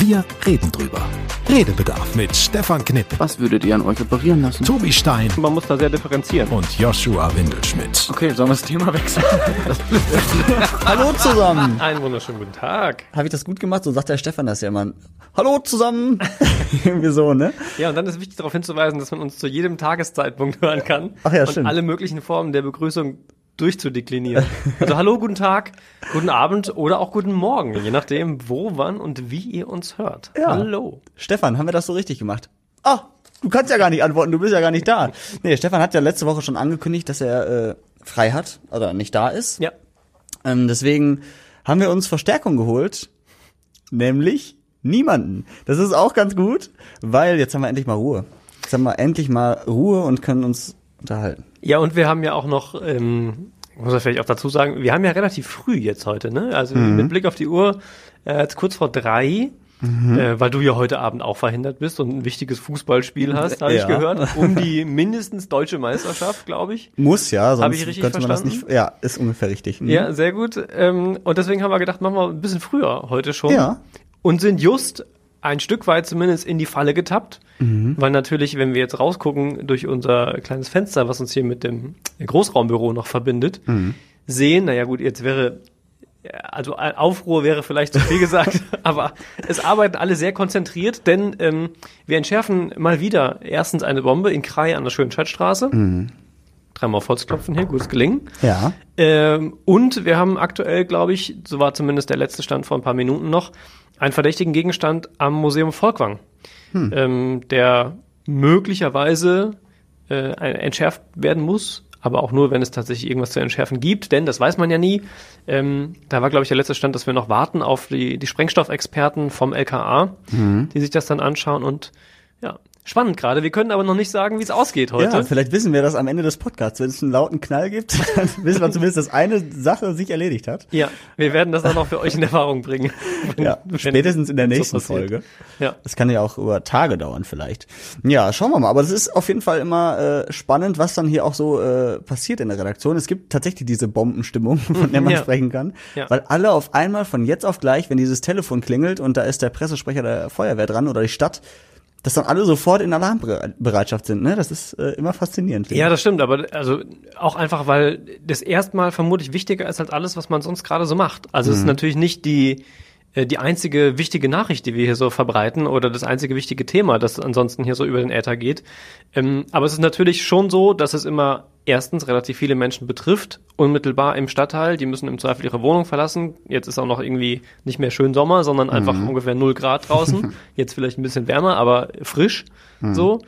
Wir reden drüber. Redebedarf mit Stefan Knipp, Was würdet ihr an euch operieren lassen? Tobi Stein Man muss da sehr differenzieren. und Joshua Windelschmidt. Okay, sollen wir das Thema wechseln? Hallo zusammen. Einen wunderschönen guten Tag. Habe ich das gut gemacht? So sagt der Stefan das ja immer. Hallo zusammen. Irgendwie so, ne? Ja, und dann ist wichtig darauf hinzuweisen, dass man uns zu jedem Tageszeitpunkt hören kann. Ach ja, und stimmt. alle möglichen Formen der Begrüßung durchzudeklinieren. Also hallo, guten Tag, guten Abend oder auch guten Morgen, je nachdem, wo, wann und wie ihr uns hört. Ja. Hallo. Stefan, haben wir das so richtig gemacht? Ah, du kannst ja gar nicht antworten, du bist ja gar nicht da. Nee, Stefan hat ja letzte Woche schon angekündigt, dass er äh, frei hat oder nicht da ist. Ja. Ähm, deswegen haben wir uns Verstärkung geholt, nämlich niemanden. Das ist auch ganz gut, weil jetzt haben wir endlich mal Ruhe. Jetzt haben wir endlich mal Ruhe und können uns unterhalten. Ja, und wir haben ja auch noch, ähm, ich muss ja vielleicht auch dazu sagen, wir haben ja relativ früh jetzt heute, ne? Also Mhm. mit Blick auf die Uhr, äh, jetzt kurz vor drei, Mhm. äh, weil du ja heute Abend auch verhindert bist und ein wichtiges Fußballspiel hast, habe Ja. ich gehört, um die mindestens deutsche Meisterschaft, glaube ich. Muss ja, sonst Hab ich richtig könnte man das verstanden? nicht. Ja, ist ungefähr richtig. Mhm. Ja, sehr gut. Ähm, und deswegen haben wir gedacht, machen wir ein bisschen früher heute schon. Ja. Und sind just ein Stück weit zumindest in die Falle getappt. Mhm. Weil natürlich, wenn wir jetzt rausgucken durch unser kleines Fenster, was uns hier mit dem Großraumbüro noch verbindet, Mhm. sehen, naja gut, jetzt wäre, also Aufruhr wäre vielleicht zu viel gesagt, aber es arbeiten alle sehr konzentriert, denn ähm, wir entschärfen mal wieder erstens eine Bombe in Krai an der Schönscheidstraße. Mhm. Dreimal auf Holz klopfen hier, gutes Gelingen. Ja. Ähm, und wir haben aktuell, glaube ich, so war zumindest der letzte Stand vor ein paar Minuten noch, einen verdächtigen Gegenstand am Museum Volkwang, ähm, der möglicherweise äh, entschärft werden muss, aber auch nur, wenn es tatsächlich irgendwas zu entschärfen gibt, denn das weiß man ja nie. Ähm, da war, glaube ich, der letzte Stand, dass wir noch warten auf die, die Sprengstoffexperten vom LKA, die sich das dann anschauen und ja, spannend gerade. Wir können aber noch nicht sagen, wie es ausgeht heute. Ja, vielleicht wissen wir das am Ende des Podcasts. Wenn es einen lauten Knall gibt, dann wissen wir zumindest, dass eine Sache sich erledigt hat. Ja, wir werden das dann noch für euch in Erfahrung bringen. Wenn- Ja, wenn spätestens in der so nächsten passiert. Folge. Ja. Das kann ja auch über Tage dauern vielleicht. Ja, schauen wir mal. Aber es ist auf jeden Fall immer äh, spannend, was dann hier auch so äh, passiert in der Redaktion. Es gibt tatsächlich diese Bombenstimmung, von der man Ja. sprechen kann. Ja. Weil alle auf einmal von jetzt auf gleich, wenn dieses Telefon klingelt und da ist der Pressesprecher der Feuerwehr dran oder die Stadt, dass dann alle sofort in Alarmbereitschaft sind. Ne? Das ist äh, immer faszinierend. Ja, das stimmt, aber also auch einfach, weil das erstmal vermutlich wichtiger ist als alles, was man sonst gerade so macht. Also Mhm. es ist natürlich nicht die die einzige wichtige Nachricht, die wir hier so verbreiten oder das einzige wichtige Thema, das ansonsten hier so über den Äther geht. Ähm, aber es ist natürlich schon so, dass es immer erstens relativ viele Menschen betrifft, unmittelbar im Stadtteil. Die müssen im Zweifel ihre Wohnung verlassen. Jetzt ist auch noch irgendwie nicht mehr schön Sommer, sondern einfach ungefähr 0 Grad draußen. Jetzt vielleicht ein bisschen wärmer, aber frisch so.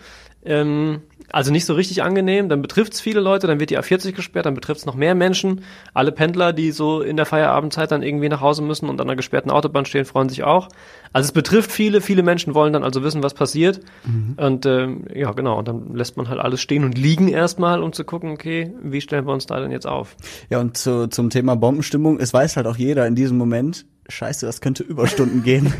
Ähm, also nicht so richtig angenehm, dann betrifft es viele Leute, dann wird die A40 gesperrt, dann betrifft es noch mehr Menschen. Alle Pendler, die so in der Feierabendzeit dann irgendwie nach Hause müssen und an einer gesperrten Autobahn stehen, freuen sich auch. Also es betrifft viele, viele Menschen wollen dann also wissen, was passiert. Und ähm, ja, genau, und dann lässt man halt alles stehen und liegen erstmal, um zu gucken, okay, wie stellen wir uns da denn jetzt auf? Ja, und zu, zum Thema Bombenstimmung, es weiß halt auch jeder in diesem Moment, scheiße, das könnte Überstunden gehen.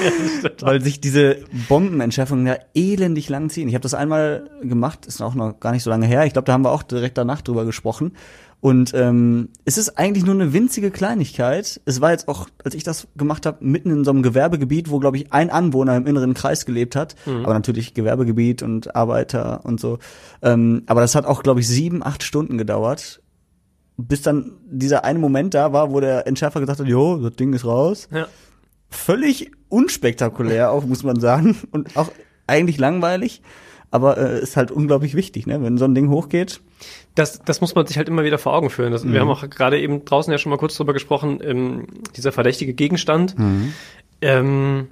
Weil sich diese Bombenentschärfungen ja elendig lang ziehen. Ich habe das einmal gemacht, ist auch noch gar nicht so lange her. Ich glaube, da haben wir auch direkt danach drüber gesprochen. Und ähm, es ist eigentlich nur eine winzige Kleinigkeit. Es war jetzt auch, als ich das gemacht habe, mitten in so einem Gewerbegebiet, wo, glaube ich, ein Anwohner im inneren Kreis gelebt hat. Aber natürlich Gewerbegebiet und Arbeiter und so. Ähm, aber das hat auch, glaube ich, sieben, acht Stunden gedauert bis dann dieser eine Moment da war, wo der Entschärfer gesagt hat, jo, das Ding ist raus. Ja. Völlig unspektakulär auch, muss man sagen. Und auch eigentlich langweilig. Aber äh, ist halt unglaublich wichtig, ne? Wenn so ein Ding hochgeht. Das, das muss man sich halt immer wieder vor Augen führen. Das, Wir haben auch gerade eben draußen ja schon mal kurz drüber gesprochen, ähm, dieser verdächtige Gegenstand. Ähm,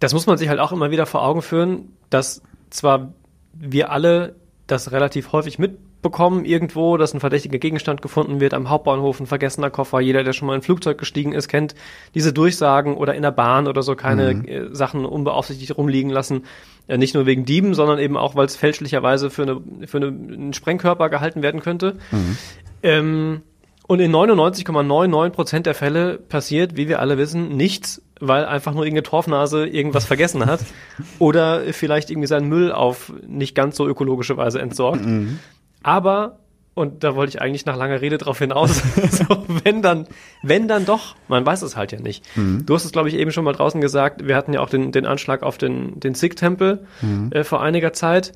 das muss man sich halt auch immer wieder vor Augen führen, dass zwar wir alle das relativ häufig mitbekommen irgendwo, dass ein verdächtiger Gegenstand gefunden wird am Hauptbahnhof, ein vergessener Koffer. Jeder, der schon mal in ein Flugzeug gestiegen ist, kennt diese Durchsagen oder in der Bahn oder so keine äh, Sachen unbeaufsichtigt rumliegen lassen. Äh, nicht nur wegen Dieben, sondern eben auch, weil es fälschlicherweise für, eine, für eine, einen Sprengkörper gehalten werden könnte. Ähm, und in 99,99 Prozent der Fälle passiert, wie wir alle wissen, nichts, weil einfach nur irgendeine Torfnase irgendwas vergessen hat oder vielleicht irgendwie seinen Müll auf nicht ganz so ökologische Weise entsorgt. Aber Und da wollte ich eigentlich nach langer Rede drauf hinaus. so, wenn dann, wenn dann doch, man weiß es halt ja nicht. Mhm. Du hast es, glaube ich, eben schon mal draußen gesagt. Wir hatten ja auch den, den Anschlag auf den, den Sikh-Tempel Mhm. äh, vor einiger Zeit.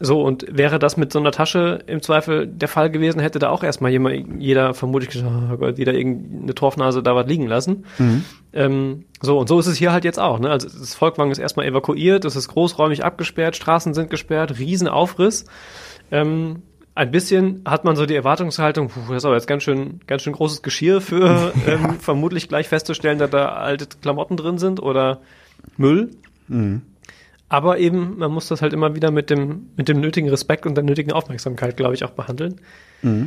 So, und wäre das mit so einer Tasche im Zweifel der Fall gewesen, hätte da auch erstmal jemand, jeder vermutlich gesagt, oh Gott, wieder irgendeine Torfnase da was liegen lassen. Mhm. Ähm, so, und so ist es hier halt jetzt auch. Ne? Also das Volkwang ist erstmal evakuiert, es ist großräumig abgesperrt, Straßen sind gesperrt, Riesenaufriss. Ähm, ein bisschen hat man so die Erwartungshaltung, puh, das ist aber jetzt ganz schön, ganz schön großes Geschirr für ähm, vermutlich gleich festzustellen, dass da alte Klamotten drin sind oder Müll. Aber eben, man muss das halt immer wieder mit dem, mit dem nötigen Respekt und der nötigen Aufmerksamkeit, glaube ich, auch behandeln.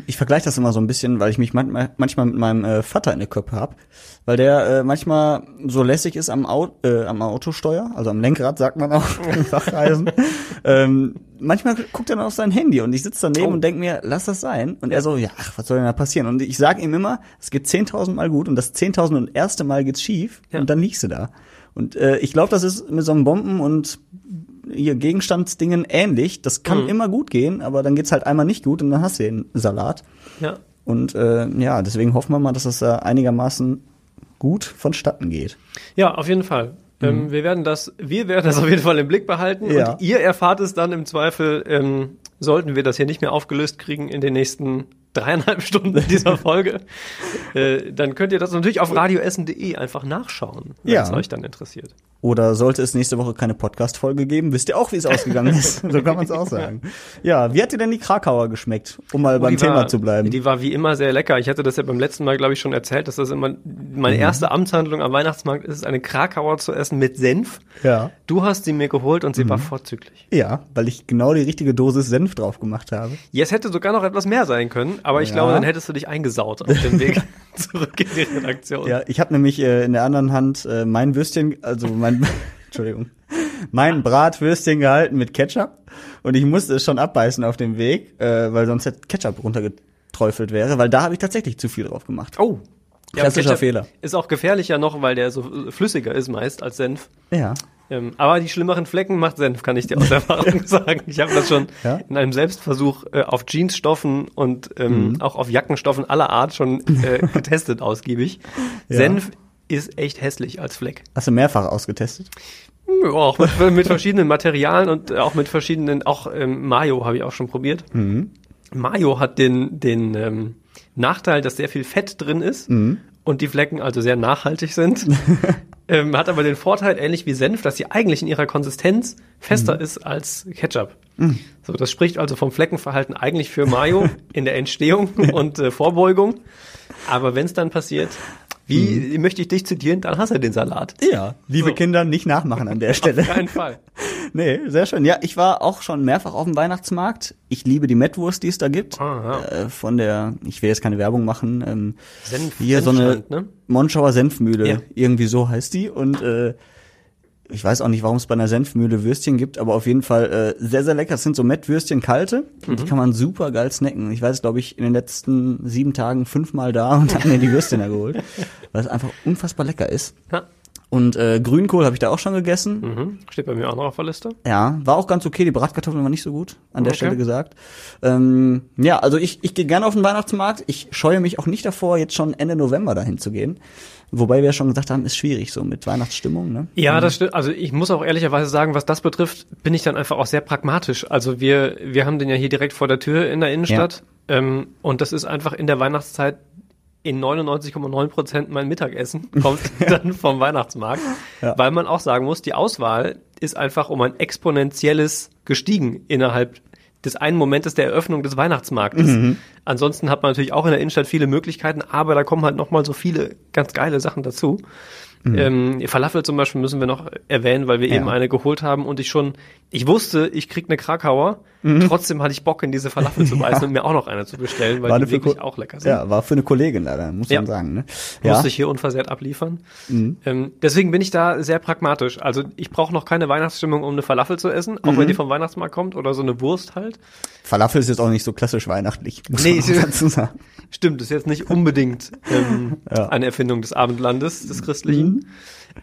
Ich vergleiche das immer so ein bisschen, weil ich mich manchmal, manchmal mit meinem äh, Vater in der Köppe hab, weil der äh, manchmal so lässig ist am, Au äh, am Autosteuer, also am Lenkrad, sagt man auch Fachreisen. ähm, manchmal guckt er dann auf sein Handy und ich sitze daneben Oh. und denk mir, lass das sein. Und er so, ja, ach, was soll denn da passieren? Und ich sage ihm immer, es geht 10.000 Mal gut und das 10.000 und erste Mal geht's schief Ja. und dann liegst du da. Und äh, ich glaube, das ist mit so einem Bomben und hier Gegenstandsdingen ähnlich. Das kann Mhm. immer gut gehen, aber dann geht's halt einmal nicht gut und dann hast du den Salat. Ja. Und äh, ja, deswegen hoffen wir mal, dass das äh, einigermaßen gut vonstatten geht. Ja, auf jeden Fall. Ähm, wir werden das, wir werden das auf jeden Fall im Blick behalten Ja. und ihr erfahrt es dann im Zweifel, ähm, sollten wir das hier nicht mehr aufgelöst kriegen in den nächsten dreieinhalb Stunden dieser Folge, äh, dann könnt ihr das natürlich auf radioessen.de einfach nachschauen, wenn Ja. es euch dann interessiert. Oder sollte es nächste Woche keine Podcast-Folge geben, wisst ihr auch, wie es ausgegangen ist. so kann man es auch sagen. Ja, wie hat dir denn die Krakauer geschmeckt, um mal beim Die Thema war, zu bleiben? Die war wie immer sehr lecker. Ich hatte das ja beim letzten Mal, glaube ich, schon erzählt, dass das immer meine erste Amtshandlung am Weihnachtsmarkt ist, eine Krakauer zu essen mit Senf. ja. Du hast sie mir geholt und sie war vorzüglich. Ja, weil ich genau die richtige Dosis Senf drauf gemacht habe. Ja, es hätte sogar noch etwas mehr sein können, aber ich Ja. glaube, dann hättest du dich eingesaut auf dem Weg zurück in die Redaktion. Ja, ich habe nämlich äh, in der anderen Hand äh, mein Würstchen, also mein, Entschuldigung, mein Bratwürstchen gehalten mit Ketchup und ich musste es schon abbeißen auf dem Weg, äh, weil sonst hätte Ketchup runtergeträufelt wäre, weil da habe ich tatsächlich zu viel drauf gemacht. Oh. Ja, Klassischer Ketchup Fehler. Ist auch gefährlicher noch, weil der so flüssiger ist meist als Senf. Ja. Ähm, aber die schlimmeren Flecken macht Senf, kann ich dir aus Erfahrung sagen. Ich habe das schon Ja? in einem Selbstversuch äh, auf Jeansstoffen und ähm, Mhm. auch auf Jackenstoffen aller Art schon äh, getestet ausgiebig. Ja. Senf ist echt hässlich als Fleck. Hast du mehrfach ausgetestet? Ja, auch mit, mit verschiedenen Materialien und auch mit verschiedenen, auch ähm, Mayo habe ich auch schon probiert. Mhm. Mayo hat den, den ähm, Nachteil, dass sehr viel Fett drin ist Mhm. und die Flecken also sehr nachhaltig sind. ähm, hat aber den Vorteil, ähnlich wie Senf, dass sie eigentlich in ihrer Konsistenz fester Mhm. ist als Ketchup. So, das spricht also vom Fleckenverhalten eigentlich für Mayo in der Entstehung und äh, Vorbeugung. Aber wenn es dann passiert, wie möchte ich dich zitieren, dann hast du den Salat. Ja. Liebe So. Kinder, nicht nachmachen an der Stelle. Auf keinen Fall. Nee, sehr schön. Ja, ich war auch schon mehrfach auf dem Weihnachtsmarkt. Ich liebe die Mettwurst, die es da gibt. Ah, äh, von der, ich will jetzt keine Werbung machen, ähm, Senf, hier so eine ne? Monschauer Senfmühle, Ja. irgendwie so heißt die. Und äh, ich weiß auch nicht, warum es bei einer Senfmühle Würstchen gibt, aber auf jeden Fall äh, sehr, sehr lecker. Es sind so Mettwürstchen kalte und die Mhm. kann man super geil snacken. Ich weiß, glaube ich, in den letzten sieben Tagen fünfmal da und habe mir die Würstchen da geholt, weil es einfach unfassbar lecker ist. Ja. Und äh, Grünkohl habe ich da auch schon gegessen. Mhm. Steht bei mir auch noch auf der Liste. Ja, war auch ganz okay. Die Bratkartoffeln waren nicht so gut, an der Okay. Stelle gesagt. Ähm, ja, also ich, ich gehe gerne auf den Weihnachtsmarkt. Ich scheue mich auch nicht davor, jetzt schon Ende November dahin zu gehen. Wobei wir ja schon gesagt haben, ist schwierig so mit Weihnachtsstimmung. Ne? Ja, das stimmt. Also ich muss auch ehrlicherweise sagen, was das betrifft, bin ich dann einfach auch sehr pragmatisch. Also wir, wir haben den ja hier direkt vor der Tür in der Innenstadt. Ähm, und das ist einfach in der Weihnachtszeit in 99,9 Prozent mein Mittagessen kommt dann vom Weihnachtsmarkt. Ja. Weil man auch sagen muss, die Auswahl ist einfach um ein exponentielles gestiegen innerhalb des einen Momentes der Eröffnung des Weihnachtsmarktes. Ansonsten hat man natürlich auch in der Innenstadt viele Möglichkeiten, aber da kommen halt noch mal so viele ganz geile Sachen dazu. Ähm, Falafel zum Beispiel müssen wir noch erwähnen, weil wir Ja. eben eine geholt haben und ich schon, ich wusste, ich krieg eine Krakauer, trotzdem hatte ich Bock in diese Falafel zu beißen und mir auch noch eine zu bestellen, weil War die wirklich auch lecker sind. Ja, war für eine Kollegin leider, muss Ja. man sagen. Ne? Musste ich hier unversehrt abliefern. Mhm. Ähm, deswegen bin ich da sehr pragmatisch. Also ich brauche noch keine Weihnachtsstimmung, um eine Falafel zu essen, auch Mhm. wenn die vom Weihnachtsmarkt kommt oder so eine Wurst halt. Falafel ist jetzt auch nicht so klassisch weihnachtlich, muss Nee, man dazu sagen. Stimmt, ist jetzt nicht unbedingt ähm, Ja. eine Erfindung des Abendlandes, des Christlichen.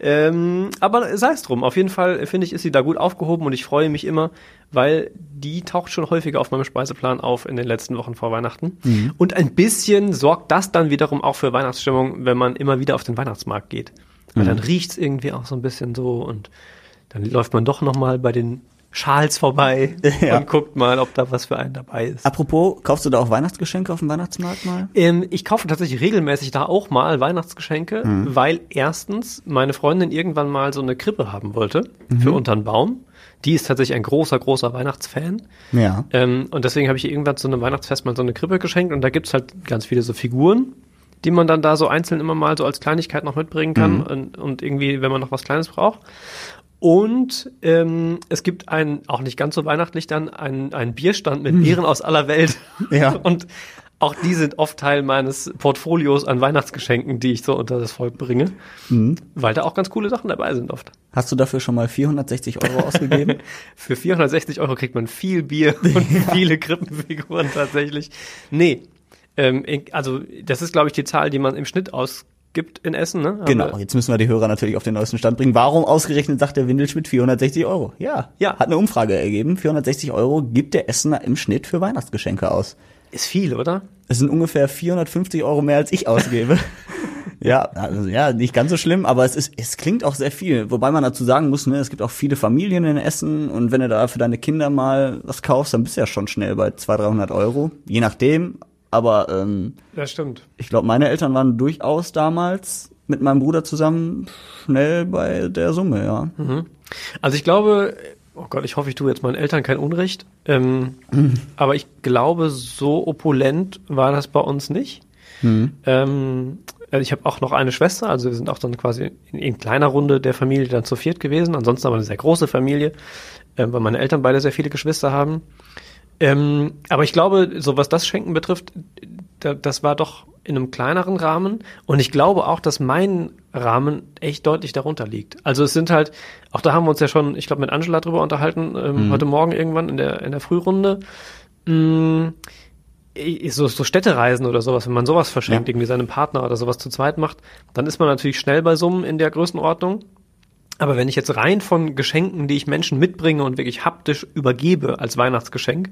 Ähm, aber sei es drum. Auf jeden Fall finde ich, ist sie da gut aufgehoben und ich freue mich immer, weil die taucht schon häufiger auf meinem Speiseplan auf in den letzten Wochen vor Weihnachten. Mhm. Und ein bisschen sorgt das dann wiederum auch für Weihnachtsstimmung, wenn man immer wieder auf den Weihnachtsmarkt geht. Weil Mhm. dann riecht's irgendwie auch so ein bisschen so und dann läuft man doch noch mal bei den Schals vorbei Ja. und guckt mal, ob da was für einen dabei ist. Apropos, kaufst du da auch Weihnachtsgeschenke auf dem Weihnachtsmarkt mal? Ähm, ich kaufe tatsächlich regelmäßig da auch mal Weihnachtsgeschenke, Mhm. weil erstens meine Freundin irgendwann mal so eine Krippe haben wollte Mhm. für untern Baum. Die ist tatsächlich ein großer, großer Weihnachtsfan. Ja. Ähm, und deswegen habe ich ihr irgendwann zu einem Weihnachtsfest mal so eine Krippe geschenkt und da gibt's halt ganz viele so Figuren, die man dann da so einzeln immer mal so als Kleinigkeit noch mitbringen kann und, und irgendwie, wenn man noch was Kleines braucht. Und ähm, es gibt einen, auch nicht ganz so weihnachtlich dann, einen, einen Bierstand mit Bieren aus aller Welt. Ja. Und auch die sind oft Teil meines Portfolios an Weihnachtsgeschenken, die ich so unter das Volk bringe. Weil da auch ganz coole Sachen dabei sind oft. Hast du dafür schon mal 460 Euro ausgegeben? Für 460 Euro kriegt man viel Bier und viele Krippenfiguren tatsächlich. Nee. Ähm, also, das ist, glaube ich, die Zahl, die man im Schnitt ausgibt in Essen, ne? Haben genau, wir- jetzt müssen wir die Hörer natürlich auf den neuesten Stand bringen. Warum ausgerechnet sagt der Windelschmidt 460 Euro? Ja, Ja. hat eine Umfrage ergeben. 460 Euro gibt der Essener im Schnitt für Weihnachtsgeschenke aus. Ist viel, oder? Es sind ungefähr 450 Euro mehr, als ich ausgebe. ja, also, ja, nicht ganz so schlimm, aber es ist, es klingt auch sehr viel. Wobei man dazu sagen muss, ne, es gibt auch viele Familien in Essen und wenn du da für deine Kinder mal was kaufst, dann bist du ja schon schnell bei 200, 300 Euro. Je nachdem. Aber ähm, Das stimmt. ich glaube, meine Eltern waren durchaus damals mit meinem Bruder zusammen schnell bei der Summe, ja. Also ich glaube, oh Gott, ich hoffe, ich tue jetzt meinen Eltern kein Unrecht. Ähm, aber ich glaube, so opulent war das bei uns nicht. Ähm, also ich habe auch noch eine Schwester, also wir sind auch dann quasi in, in kleiner Runde der Familie dann zu viert gewesen. Ansonsten aber eine sehr große Familie, ähm, weil meine Eltern beide sehr viele Geschwister haben. Ähm, aber ich glaube, so was das Schenken betrifft, da, das war doch in einem kleineren Rahmen. Und ich glaube auch, dass mein Rahmen echt deutlich darunter liegt. Also es sind halt, auch da haben wir uns ja schon, ich glaube, mit Angela drüber unterhalten, ähm, heute Morgen irgendwann in der, in der Frührunde. I- so, so Städtereisen oder sowas, wenn man sowas verschenkt, Ja. irgendwie seinem Partner oder sowas zu zweit macht, dann ist man natürlich schnell bei Summen in der Größenordnung. Aber wenn ich jetzt rein von Geschenken, die ich Menschen mitbringe und wirklich haptisch übergebe als Weihnachtsgeschenk,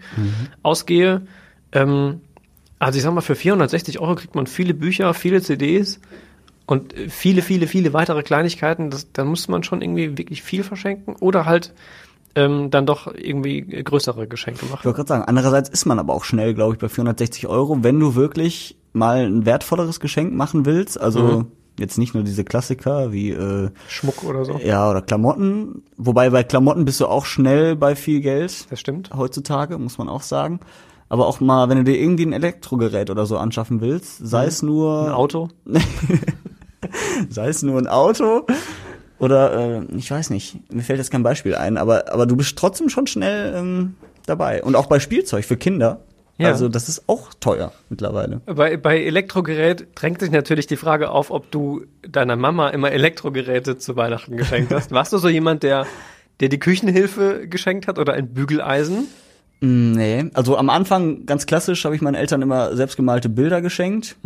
ausgehe, ähm, also ich sag mal, für 460 Euro kriegt man viele Bücher, viele CDs und viele, viele, viele weitere Kleinigkeiten. Das, da muss man schon irgendwie wirklich viel verschenken oder halt ähm, dann doch irgendwie größere Geschenke Ich machen. wollte gerade sagen, andererseits ist man aber auch schnell, glaube ich, bei 460 Euro, wenn du wirklich mal ein wertvolleres Geschenk machen willst. Also Mhm. Jetzt nicht nur diese Klassiker wie äh, Schmuck oder so. ja oder Klamotten. Wobei bei Klamotten bist du auch schnell bei viel Geld Das stimmt. heutzutage, muss man auch sagen. Aber auch mal, wenn du dir irgendwie ein Elektrogerät oder so anschaffen willst, sei es nur Mhm. Ein Auto. sei es nur ein Auto oder äh, ich weiß nicht, mir fällt jetzt kein Beispiel ein, aber aber du bist trotzdem schon schnell ähm, dabei und auch bei Spielzeug für Kinder. Ja. Also das ist auch teuer mittlerweile. Bei, bei Elektrogerät drängt sich natürlich die Frage auf, ob du deiner Mama immer Elektrogeräte zu Weihnachten geschenkt hast. Warst du so jemand, der, der die Küchenhilfe geschenkt hat oder ein Bügeleisen? Nee, also am Anfang ganz klassisch habe ich meinen Eltern immer selbstgemalte Bilder geschenkt.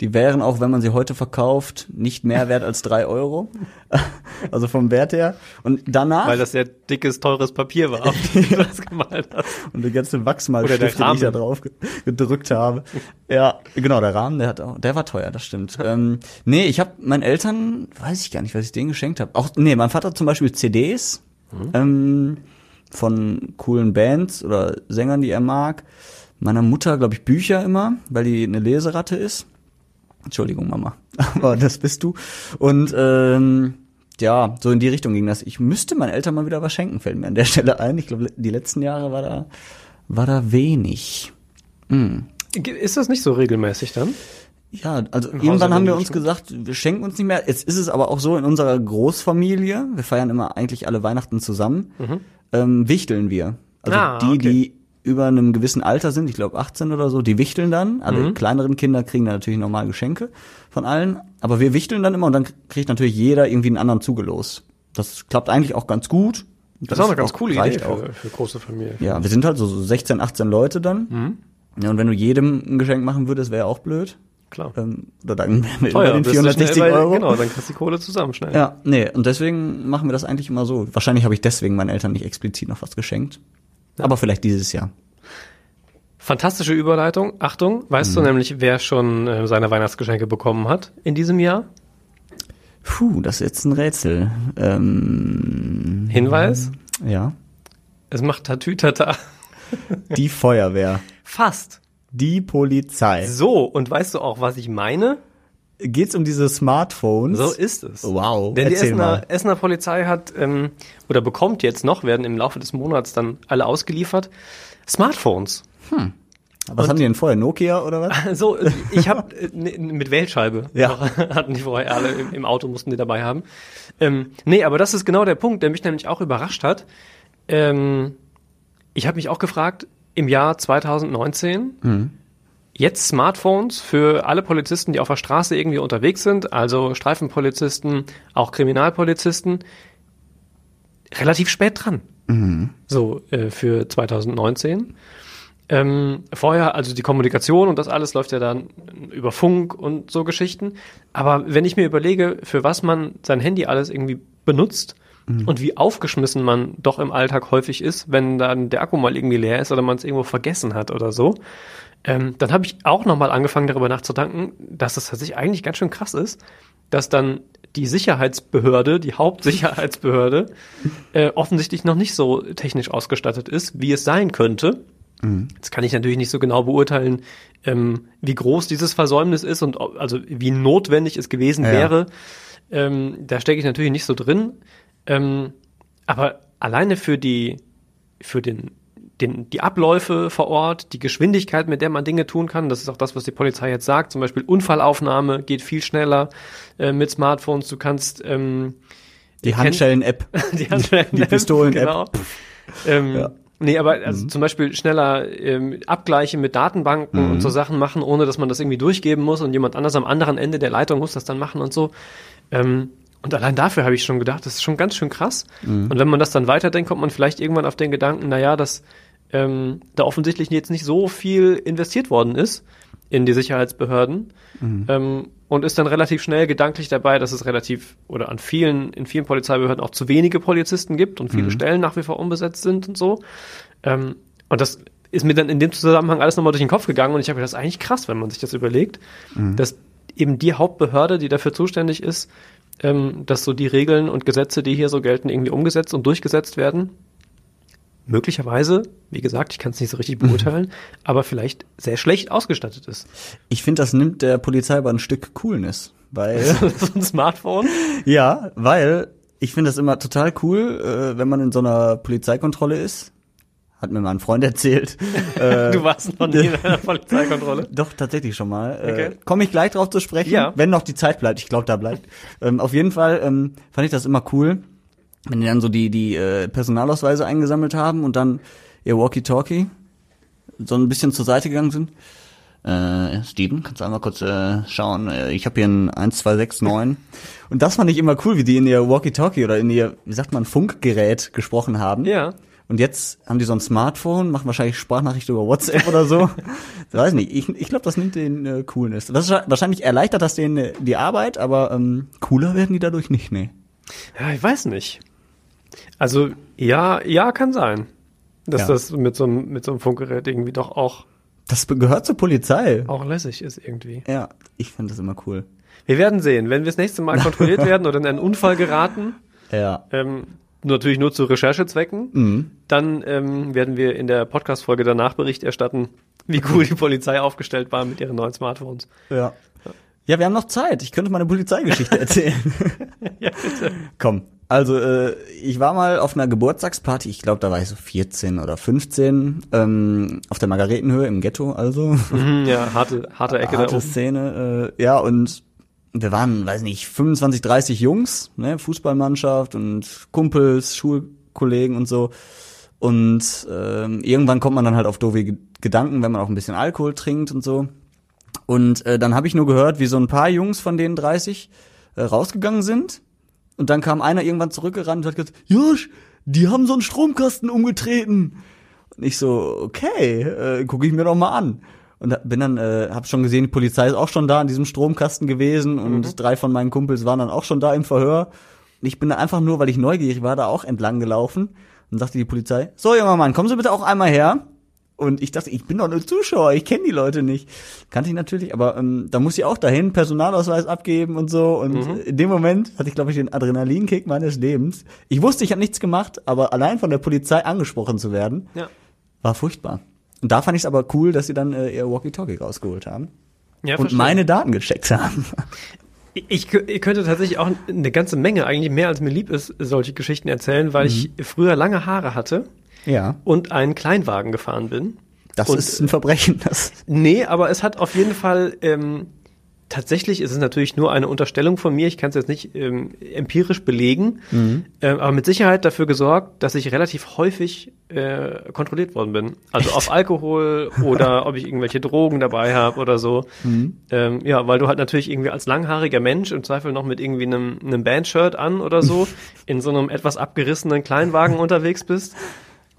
Die wären auch, wenn man sie heute verkauft, nicht mehr wert als drei Euro. also vom Wert her. Und danach Weil das sehr dickes, teures Papier war, auf dem du das gemalt hast. und die ganze Wachsmalstifte, der die ich da drauf ge- gedrückt habe. Ja, genau, der Rahmen, der hat auch, der war teuer, das stimmt. ähm, nee, ich habe meinen Eltern, weiß ich gar nicht, was ich denen geschenkt habe. Auch nee, mein Vater hat zum Beispiel CDs ähm, von coolen Bands oder Sängern, die er mag. Meiner Mutter, glaube ich, Bücher immer, weil die eine Leseratte ist. Entschuldigung, Mama, aber das bist du. Und ähm, ja, so in die Richtung ging das. Ich müsste meinen Eltern mal wieder was schenken, fällt mir an der Stelle ein. Ich glaube, die letzten Jahre war da, war da wenig. Hm. Ist das nicht so regelmäßig dann? Ja, also Hause irgendwann haben wir uns gesagt, wir schenken uns nicht mehr. Jetzt ist es aber auch so in unserer Großfamilie, wir feiern immer eigentlich alle Weihnachten zusammen, ähm, wichteln wir. Also Ah, die, okay. die über einem gewissen Alter sind, ich glaube 18 oder so, die wichteln dann. Alle kleineren Kinder kriegen dann natürlich normal Geschenke von allen. Aber wir wichteln dann immer und dann kriegt natürlich jeder irgendwie einen anderen Zugelos. Das klappt eigentlich auch ganz gut. Das ist auch eine ganz coole Idee auch. für, für große Familien. Ja, wir sind halt so so 16, 18 Leute dann. Mhm. Ja, und wenn du jedem ein Geschenk machen würdest, wäre auch blöd. Klar. Ähm, oder dann wir Teuer, über den bist du schnell 460 bei- Euro. Genau, dann kriegst du die Kohle zusammen schnell. Ja, nee, und deswegen machen wir das eigentlich immer so. Wahrscheinlich habe ich deswegen meinen Eltern nicht explizit noch was geschenkt. Aber vielleicht dieses Jahr. Fantastische Überleitung. Achtung, weißt Mhm. du nämlich, wer schon äh, seine Weihnachtsgeschenke bekommen hat in diesem Jahr? Puh, das ist jetzt ein Rätsel. Ähm, Hinweis? ja. Es macht Tatütata. Die Feuerwehr. Fast. Die Polizei. So, und weißt du auch, was ich meine? Geht's um diese Smartphones? So ist es. Wow, Denn die erzähl Essener, mal. Essener Polizei hat ähm, oder bekommt jetzt noch, werden im Laufe des Monats dann alle ausgeliefert, Smartphones. Was haben die denn vorher? Nokia oder was? So, äh, ich habe mit Wählscheibe Ja. hatten die vorher alle im, im Auto, mussten die dabei haben. Ähm, nee, aber das ist genau der Punkt, der mich nämlich auch überrascht hat. Ähm, ich habe mich auch gefragt, im Jahr 2019, jetzt Smartphones für alle Polizisten, die auf der Straße irgendwie unterwegs sind, also Streifenpolizisten, auch Kriminalpolizisten, relativ spät dran. So äh, für 2019. Ähm, vorher, also die Kommunikation und das alles läuft ja dann über Funk und so Geschichten. Aber wenn ich mir überlege, für was man sein Handy alles irgendwie benutzt und wie aufgeschmissen man doch im Alltag häufig ist, wenn dann der Akku mal irgendwie leer ist oder man es irgendwo vergessen hat oder so, ähm, dann habe ich auch nochmal angefangen darüber nachzudenken, dass das tatsächlich eigentlich ganz schön krass ist, dass dann die Sicherheitsbehörde, die Hauptsicherheitsbehörde, äh, offensichtlich noch nicht so technisch ausgestattet ist, wie es sein könnte. Jetzt kann ich natürlich nicht so genau beurteilen, ähm, wie groß dieses Versäumnis ist und also wie notwendig es gewesen ja. wäre. Ähm, da stecke ich natürlich nicht so drin. Ähm, aber alleine für die, für den, den, die Abläufe vor Ort, die Geschwindigkeit, mit der man Dinge tun kann, das ist auch das, was die Polizei jetzt sagt. Zum Beispiel Unfallaufnahme geht viel schneller äh, mit Smartphones. Du kannst ähm, Die Handschellen-App. die, Handschellen- Die Pistolen-App. Genau. Ähm, Ja. Nee, aber also zum Beispiel schneller ähm, Abgleiche mit Datenbanken und so Sachen machen, ohne dass man das irgendwie durchgeben muss und jemand anders am anderen Ende der Leitung muss das dann machen und so. Ähm, und allein dafür habe ich schon gedacht, das ist schon ganz schön krass. Und wenn man das dann weiterdenkt, kommt man vielleicht irgendwann auf den Gedanken, na ja, dass ähm, da offensichtlich jetzt nicht so viel investiert worden ist in die Sicherheitsbehörden. Ähm, und ist dann relativ schnell gedanklich dabei, dass es relativ oder an vielen, in vielen Polizeibehörden auch zu wenige Polizisten gibt und viele Stellen nach wie vor unbesetzt sind und so. Ähm, und das ist mir dann in dem Zusammenhang alles nochmal durch den Kopf gegangen und ich habe gedacht, das ist eigentlich krass, wenn man sich das überlegt, dass eben die Hauptbehörde, die dafür zuständig ist, ähm, dass so die Regeln und Gesetze, die hier so gelten, irgendwie umgesetzt und durchgesetzt werden. Möglicherweise, wie gesagt, ich kann es nicht so richtig beurteilen, aber vielleicht sehr schlecht ausgestattet ist. Ich finde, das nimmt der Polizei aber ein Stück Coolness. Weil, so ein Smartphone. ja, weil ich finde das immer total cool, äh, wenn man in so einer Polizeikontrolle ist. Hat mir mal ein Freund erzählt. äh, Du warst noch nie in einer Polizeikontrolle. Doch, tatsächlich schon mal. Äh, Okay. Komme ich gleich drauf zu sprechen, Ja. wenn noch die Zeit bleibt. Ich glaube, da bleibt. ähm, auf jeden Fall ähm, fand ich das immer cool, wenn die dann so die, die äh, Personalausweise eingesammelt haben und dann ihr Walkie-Talkie so ein bisschen zur Seite gegangen sind. Äh, Steven, kannst du einmal kurz äh, schauen? Äh, ich habe hier ein 1269. Und das fand ich immer cool, wie die in ihr Walkie-Talkie oder in ihr, wie sagt man, Funkgerät gesprochen haben. Ja. Und jetzt haben die so ein Smartphone, machen wahrscheinlich Sprachnachricht über WhatsApp oder so. Ich weiß nicht. Ich, ich glaube, das nimmt den äh, Coolness. Das ist, wahrscheinlich erleichtert das denen äh, die Arbeit, aber ähm, cooler werden die dadurch nicht, nee. Ja, ich weiß nicht. Also, ja, ja, kann sein. Dass Ja. das mit so, einem, mit so einem Funkgerät irgendwie doch auch, Das gehört zur Polizei. auch lässig ist irgendwie. Ja, ich finde das immer cool. Wir werden sehen, wenn wir das nächste Mal kontrolliert werden oder in einen Unfall geraten, Ja. ähm, natürlich nur zu Recherchezwecken, Mhm. dann ähm, werden wir in der Podcast-Folge danach Bericht erstatten, wie cool die Polizei aufgestellt war mit ihren neuen Smartphones. Ja. Ja, wir haben noch Zeit. Ich könnte mal eine Polizeigeschichte erzählen. Ja, bitte. Komm. Also, äh, ich war mal auf einer Geburtstagsparty, ich glaube, da war ich so 14 oder 15, ähm, auf der Margaretenhöhe im Ghetto, also. Mhm, ja, harte, harte Ecke da harte oben. Szene. Äh, ja, und wir waren, weiß nicht, 25, 30 Jungs, ne, Fußballmannschaft und Kumpels, Schulkollegen und so. Und ähm, irgendwann kommt man dann halt auf doofe Ge- Gedanken, wenn man auch ein bisschen Alkohol trinkt und so. Und äh, dann habe ich nur gehört, wie so ein paar Jungs von den 30 äh, rausgegangen sind. Und dann kam einer irgendwann zurückgerannt und hat gesagt, Josh, die haben so einen Stromkasten umgetreten. Und ich so, okay, äh, gucke ich mir doch mal an. Und da- bin dann, äh, hab schon gesehen, die Polizei ist auch schon da in diesem Stromkasten gewesen und Mhm. drei von meinen Kumpels waren dann auch schon da im Verhör. Und ich bin da einfach nur, weil ich neugierig war, da auch entlang gelaufen. Und sagte die Polizei, so junger Mann, kommen Sie bitte auch einmal her. Und ich dachte, ich bin doch nur Zuschauer, ich kenne die Leute nicht. Kannte ich natürlich, aber ähm, da muss ich auch dahin, Personalausweis abgeben und so. Und Mhm. in dem Moment hatte ich, glaube ich, den Adrenalinkick meines Lebens. Ich wusste, ich habe nichts gemacht, aber allein von der Polizei angesprochen zu werden, Ja. war furchtbar. Und da fand ich es aber cool, dass sie dann äh, ihr Walkie-Talkie rausgeholt haben ja und verstehe. meine Daten gecheckt haben. Ich, ich könnte tatsächlich auch eine ganze Menge, eigentlich mehr als mir lieb ist, solche Geschichten erzählen, weil ich Mhm. früher lange Haare hatte ja, und einen Kleinwagen gefahren bin. das Und- ist ein Verbrechen. Das Nee, aber es hat auf jeden Fall ähm, tatsächlich ist es natürlich nur eine Unterstellung von mir. Ich kann es jetzt nicht ähm, empirisch belegen, ähm, aber mit Sicherheit dafür gesorgt, dass ich relativ häufig äh, kontrolliert worden bin. Also auf Alkohol oder ob ich irgendwelche Drogen dabei habe oder so. Ähm, ja, weil du halt natürlich irgendwie als langhaariger Mensch im Zweifel noch mit irgendwie einem, einem Bandshirt an oder so in so einem etwas abgerissenen Kleinwagen unterwegs bist.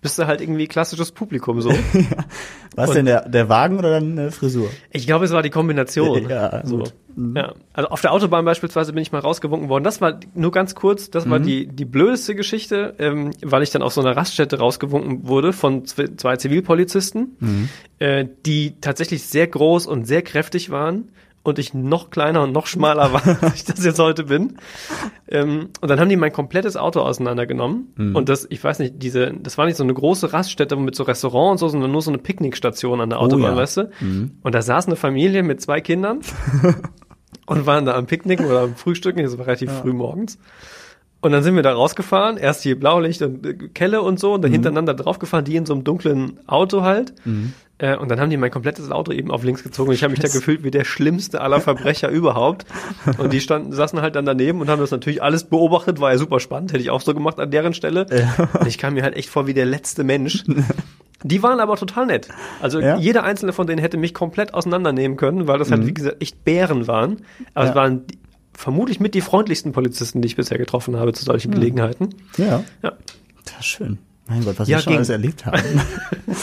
Bist du halt irgendwie klassisches Publikum so. was Und- denn der, der Wagen oder dann äh, Frisur? Ich glaube, es war die Kombination. Ja, so. Mhm. ja. Also auf der Autobahn beispielsweise bin ich mal rausgewunken worden. Das war nur ganz kurz, das Mhm. war die, die blödeste Geschichte, ähm, weil ich dann auf so einer Raststätte rausgewunken wurde von zw- zwei Zivilpolizisten, Mhm. äh, die tatsächlich sehr groß und sehr kräftig waren und ich noch kleiner und noch schmaler war, als ich das jetzt heute bin. Ähm, und dann haben die mein komplettes Auto auseinandergenommen. Mhm. Und das, ich weiß nicht, diese, das war nicht so eine große Raststätte mit so Restaurant und so, sondern nur so eine Picknickstation an der Autobahn, Oh ja. weißt du? Und da saß eine Familie mit zwei Kindern und waren da am Picknicken oder am Frühstücken, das war relativ früh morgens. Und dann sind wir da rausgefahren, erst hier Blaulicht und äh, Kelle und so, und dann hintereinander draufgefahren, die in so einem dunklen Auto halt. Äh, und dann haben die mein komplettes Auto eben auf links gezogen. Und ich habe mich da gefühlt wie der schlimmste aller Verbrecher überhaupt. Und die standen, saßen halt dann daneben und haben das natürlich alles beobachtet, war ja super spannend, hätte ich auch so gemacht an deren Stelle. Und ich kam mir halt echt vor wie der letzte Mensch. Die waren aber total nett. Also Ja? jeder einzelne von denen hätte mich komplett auseinandernehmen können, weil das halt, wie gesagt, echt Bären waren. Aber Ja. es waren vermutlich mit die freundlichsten Polizisten, die ich bisher getroffen habe zu solchen Gelegenheiten. Ja. Ja. Das ist schön. Mein Gott, was Ja, wir schon alles erlebt haben.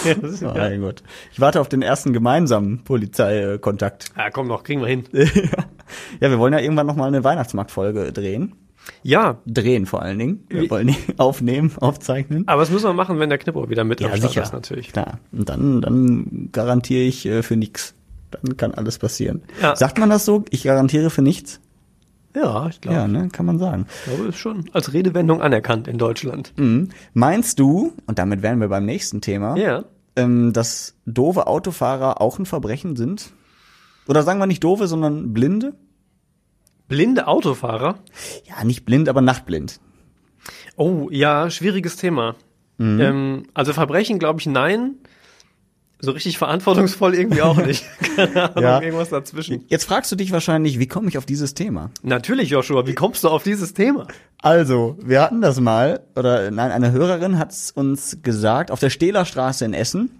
Ja, das ist, Oh, ja. Mein Gott. Ich warte auf den ersten gemeinsamen Polizeikontakt. ja, komm noch, kriegen wir hin. ja, wir wollen ja irgendwann noch mal eine Weihnachtsmarktfolge drehen. Ja, Drehen vor allen Dingen. Wir Wie- wollen die aufnehmen, aufzeichnen. aber das müssen wir machen, wenn der Knippo wieder mit am Start ist, natürlich. Klar. Und dann, dann garantiere ich äh, für nichts. Dann kann alles passieren. Ja. Sagt man das so? Ich garantiere für nichts? Ja, ich glaube, Ja, ne, kann man sagen. ich glaube, ist schon als Redewendung anerkannt in Deutschland. Mhm. Meinst du, und damit wären wir beim nächsten Thema, Ja. ähm, dass doofe Autofahrer auch ein Verbrechen sind? Oder sagen wir nicht doofe, sondern blinde? Blinde Autofahrer? Ja, nicht blind, aber nachtblind. Oh, ja, schwieriges Thema. Mhm. Ähm, also Verbrechen, glaube ich, nein. So richtig verantwortungsvoll irgendwie auch nicht. Keine Ahnung, Ja. irgendwas dazwischen. Jetzt fragst du dich wahrscheinlich, wie komme ich auf dieses Thema? Natürlich, Joshua, wie kommst du auf dieses Thema? Also, wir hatten das mal, oder nein, eine Hörerin hat es uns gesagt, auf der Stehlerstraße in Essen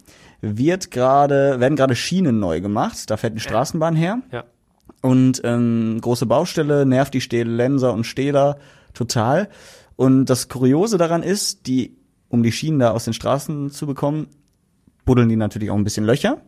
wird gerade, werden gerade Schienen neu gemacht, da fährt eine Straßenbahn her Ja. und ähm, große Baustelle, nervt die Stehlenser und Stehler total. Und das Kuriose daran ist, die, um die Schienen da aus den Straßen zu bekommen, buddeln die natürlich auch ein bisschen Löcher.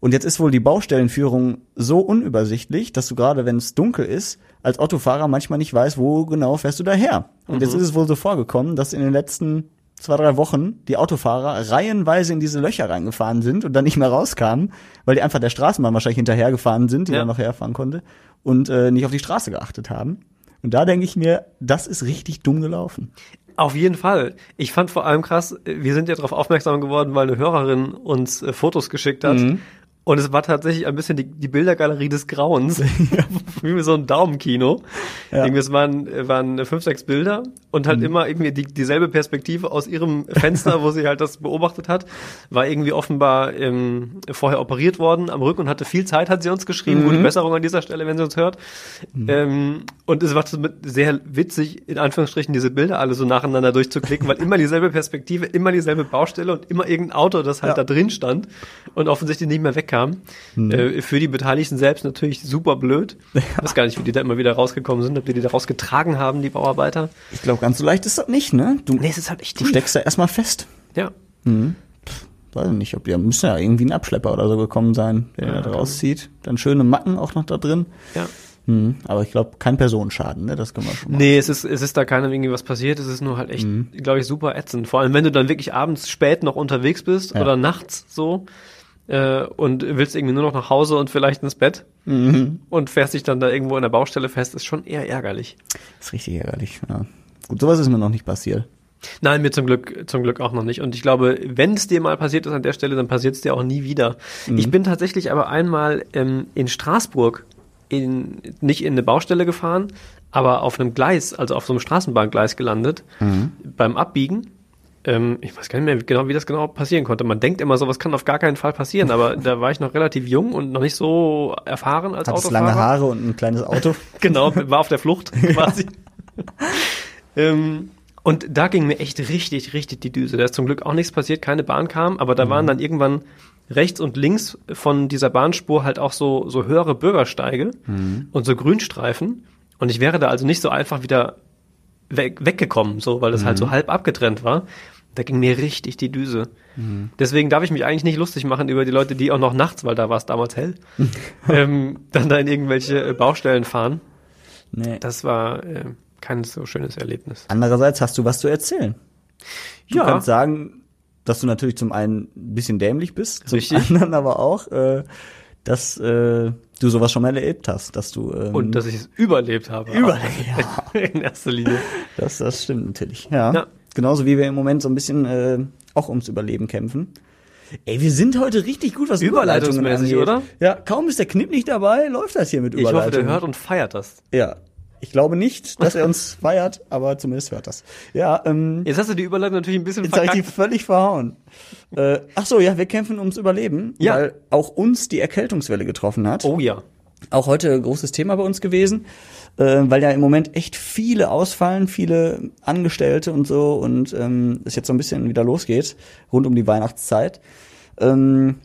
Und jetzt ist wohl die Baustellenführung so unübersichtlich, dass du gerade, wenn es dunkel ist, als Autofahrer manchmal nicht weißt, wo genau fährst du daher. Und jetzt ist es wohl so vorgekommen, dass in den letzten zwei, drei Wochen die Autofahrer reihenweise in diese Löcher reingefahren sind und dann nicht mehr rauskamen, weil die einfach der Straßenbahn wahrscheinlich hinterhergefahren sind, die Ja. dann noch herfahren konnte, und äh, nicht auf die Straße geachtet haben. Und da denke ich mir, das ist richtig dumm gelaufen. Auf jeden Fall. Ich fand vor allem krass, äh, wir sind ja darauf aufmerksam geworden, weil eine Hörerin uns äh, Fotos geschickt hat. Mhm. Und es war tatsächlich ein bisschen die, die Bildergalerie des Grauens. Wie so ein Daumenkino. Ja. Irgendwie, es waren, waren fünf, sechs Bilder und halt immer irgendwie die, dieselbe Perspektive aus ihrem Fenster, wo sie halt das beobachtet hat. War irgendwie offenbar ähm, vorher operiert worden am Rücken und hatte viel Zeit, hat sie uns geschrieben. Gute Besserung an dieser Stelle, wenn sie uns hört. Ähm, und es war sehr witzig, in Anführungsstrichen, diese Bilder alle so nacheinander durchzuklicken, weil immer dieselbe Perspektive, immer dieselbe Baustelle und immer irgendein Auto, das halt Ja. da drin stand und offensichtlich nicht mehr wegkam. Äh, für die Beteiligten selbst natürlich super blöd. Ich weiß gar nicht, wie die da immer wieder rausgekommen sind, ob die die da rausgetragen haben, die Bauarbeiter. Ich glaube, ganz so leicht ist das nicht, ne? Du, Nee, es ist halt echt du tief. steckst da erstmal fest. Ja. weiß ich nicht, ob die müssen ja irgendwie ein Abschlepper oder so gekommen sein, der Ja, ja, da rauszieht. Dann schöne Macken auch noch da drin. Ja. Hm, aber ich glaube, kein Personenschaden, ne? Das können wir schon mal. Nee, es ist, es ist da keinem irgendwie was passiert. Es ist nur halt echt, Mhm. glaube ich, super ätzend. Vor allem, wenn du dann wirklich abends spät noch unterwegs bist Ja. oder nachts so äh, und willst irgendwie nur noch nach Hause und vielleicht ins Bett Mhm. und fährst dich dann da irgendwo in der Baustelle fest, ist schon eher ärgerlich. Das ist richtig ärgerlich. Ja. Gut, sowas ist mir noch nicht passiert. Nein, mir zum Glück, zum Glück auch noch nicht. Und ich glaube, wenn es dir mal passiert ist an der Stelle, dann passiert es dir auch nie wieder. Mhm. Ich bin tatsächlich aber einmal ähm, in Straßburg in, nicht in eine Baustelle gefahren, aber auf einem Gleis, also auf so einem Straßenbahngleis gelandet, Mhm. beim Abbiegen. Ähm, ich weiß gar nicht mehr genau, wie das genau passieren konnte. Man denkt immer, sowas kann auf gar keinen Fall passieren, aber da war ich noch relativ jung und noch nicht so erfahren als Hattest Autofahrer. lange Haare und ein kleines Auto. Genau, war auf der Flucht quasi. ähm, und da ging mir echt richtig, richtig die Düse. Da ist zum Glück auch nichts passiert, keine Bahn kam, aber da waren dann irgendwann rechts und links von dieser Bahnspur halt auch so, so höhere Bürgersteige und so Grünstreifen. Und ich wäre da also nicht so einfach wieder weg, weggekommen, so, weil das halt so halb abgetrennt war. Da ging mir richtig die Düse. Deswegen darf ich mich eigentlich nicht lustig machen über die Leute, die auch noch nachts, weil da war es damals hell, ähm, dann da in irgendwelche äh, Baustellen fahren. Nee. Das war äh, kein so schönes Erlebnis. Andererseits hast du was zu erzählen. Du Ja. kannst sagen, dass du natürlich zum einen ein bisschen dämlich bist, zum Richtig. anderen aber auch, äh, dass äh, du sowas schon mal erlebt hast, dass du ähm, Und dass ich es überlebt habe. Überlebt, Auch In erster Linie. das, das stimmt natürlich. Ja. Ja. Genauso wie wir im Moment so ein bisschen äh, auch ums Überleben kämpfen. Ey, wir sind heute richtig gut, was Überleitungen Überleitungsmäßig, angeht. oder? Ja, kaum ist der Knipp nicht dabei, läuft das hier mit Ich Überleitungen. hoffe, der hört und feiert das. Ja. Ich glaube nicht, dass er uns feiert, aber zumindest hört das. Ja, ähm, Jetzt hast du die Überleitung natürlich ein bisschen Jetzt habe ich die völlig verhauen. Äh, ach so, ja, wir kämpfen ums Überleben, Ja. weil auch uns die Erkältungswelle getroffen hat. Oh ja. Auch heute ein großes Thema bei uns gewesen, äh, weil ja im Moment echt viele ausfallen, viele Angestellte und so und ähm, es jetzt so ein bisschen wieder losgeht rund um die Weihnachtszeit. Ähm,